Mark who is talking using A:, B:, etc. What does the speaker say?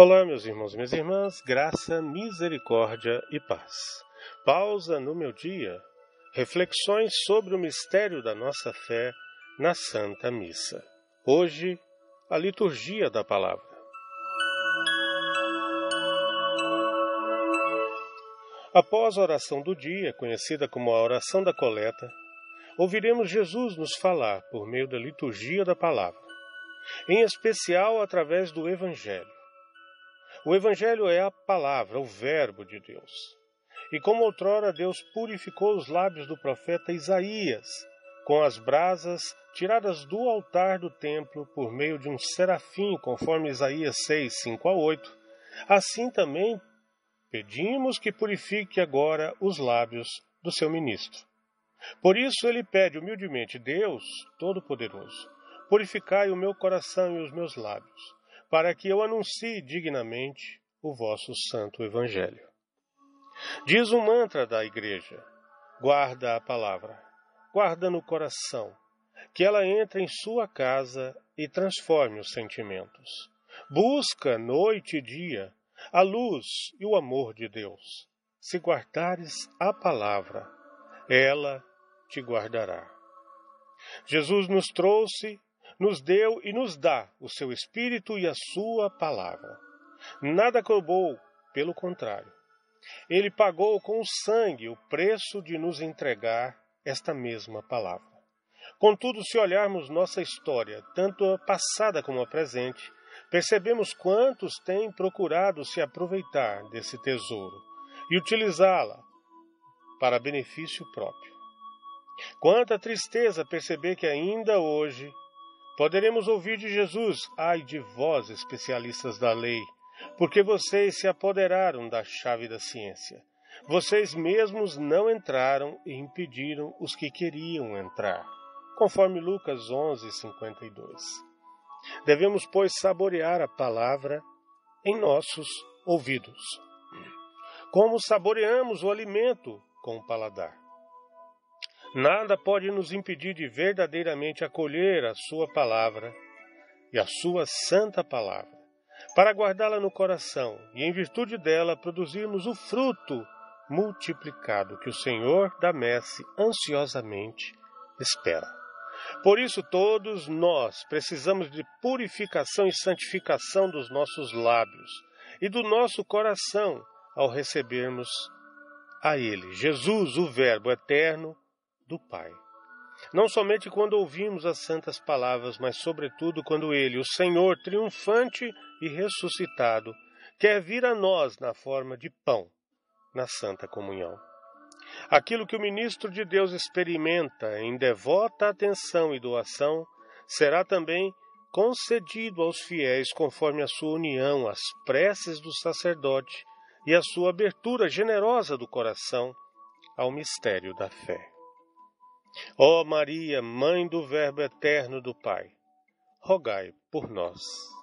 A: Olá, meus irmãos e minhas irmãs, graça, misericórdia e paz. Pausa no meu dia, reflexões sobre o mistério da nossa fé na Santa Missa. Hoje, a liturgia da palavra. Após a oração do dia, conhecida como a oração da coleta, ouviremos Jesus nos falar por meio da liturgia da palavra, em especial através do Evangelho. O Evangelho é a palavra, o Verbo de Deus. E como outrora Deus purificou os lábios do profeta Isaías com as brasas tiradas do altar do templo por meio de um serafim, conforme Isaías 6, 5 a 8, assim também pedimos que purifique agora os lábios do seu ministro. Por isso ele pede humildemente: Deus Todo-Poderoso, purificai o meu coração e os meus lábios para que eu anuncie dignamente o vosso santo evangelho. Diz o mantra da igreja: guarda a palavra, guarda no coração, que ela entre em sua casa e transforme os sentimentos. Busca noite e dia a luz e o amor de Deus. Se guardares a palavra, ela te guardará. Jesus nos trouxe nos deu e nos dá o seu Espírito e a sua palavra. Nada roubou, pelo contrário. Ele pagou com o sangue o preço de nos entregar esta mesma palavra. Contudo, se olharmos nossa história, tanto a passada como a presente, percebemos quantos têm procurado se aproveitar desse tesouro e utilizá-la para benefício próprio. Quanta tristeza perceber que ainda hoje Poderemos ouvir de Jesus: Ai de vós, especialistas da lei, porque vocês se apoderaram da chave da ciência. Vocês mesmos não entraram e impediram os que queriam entrar. Conforme Lucas 11, 52. Devemos, pois, saborear a palavra em nossos ouvidos. Como saboreamos o alimento com o paladar. Nada pode nos impedir de verdadeiramente acolher a Sua palavra e a Sua santa palavra, para guardá-la no coração e, em virtude dela, produzirmos o fruto multiplicado que o Senhor da messe ansiosamente espera. Por isso, todos nós precisamos de purificação e santificação dos nossos lábios e do nosso coração ao recebermos a Ele, Jesus, o Verbo eterno do Pai. Não somente quando ouvimos as santas palavras, mas sobretudo quando Ele, o Senhor triunfante e ressuscitado, quer vir a nós na forma de pão, na Santa Comunhão. Aquilo que o ministro de Deus experimenta em devota atenção e doação será também concedido aos fiéis conforme a sua união às preces do sacerdote e a sua abertura generosa do coração ao mistério da fé. Ó Maria, Mãe do Verbo eterno do Pai, rogai por nós.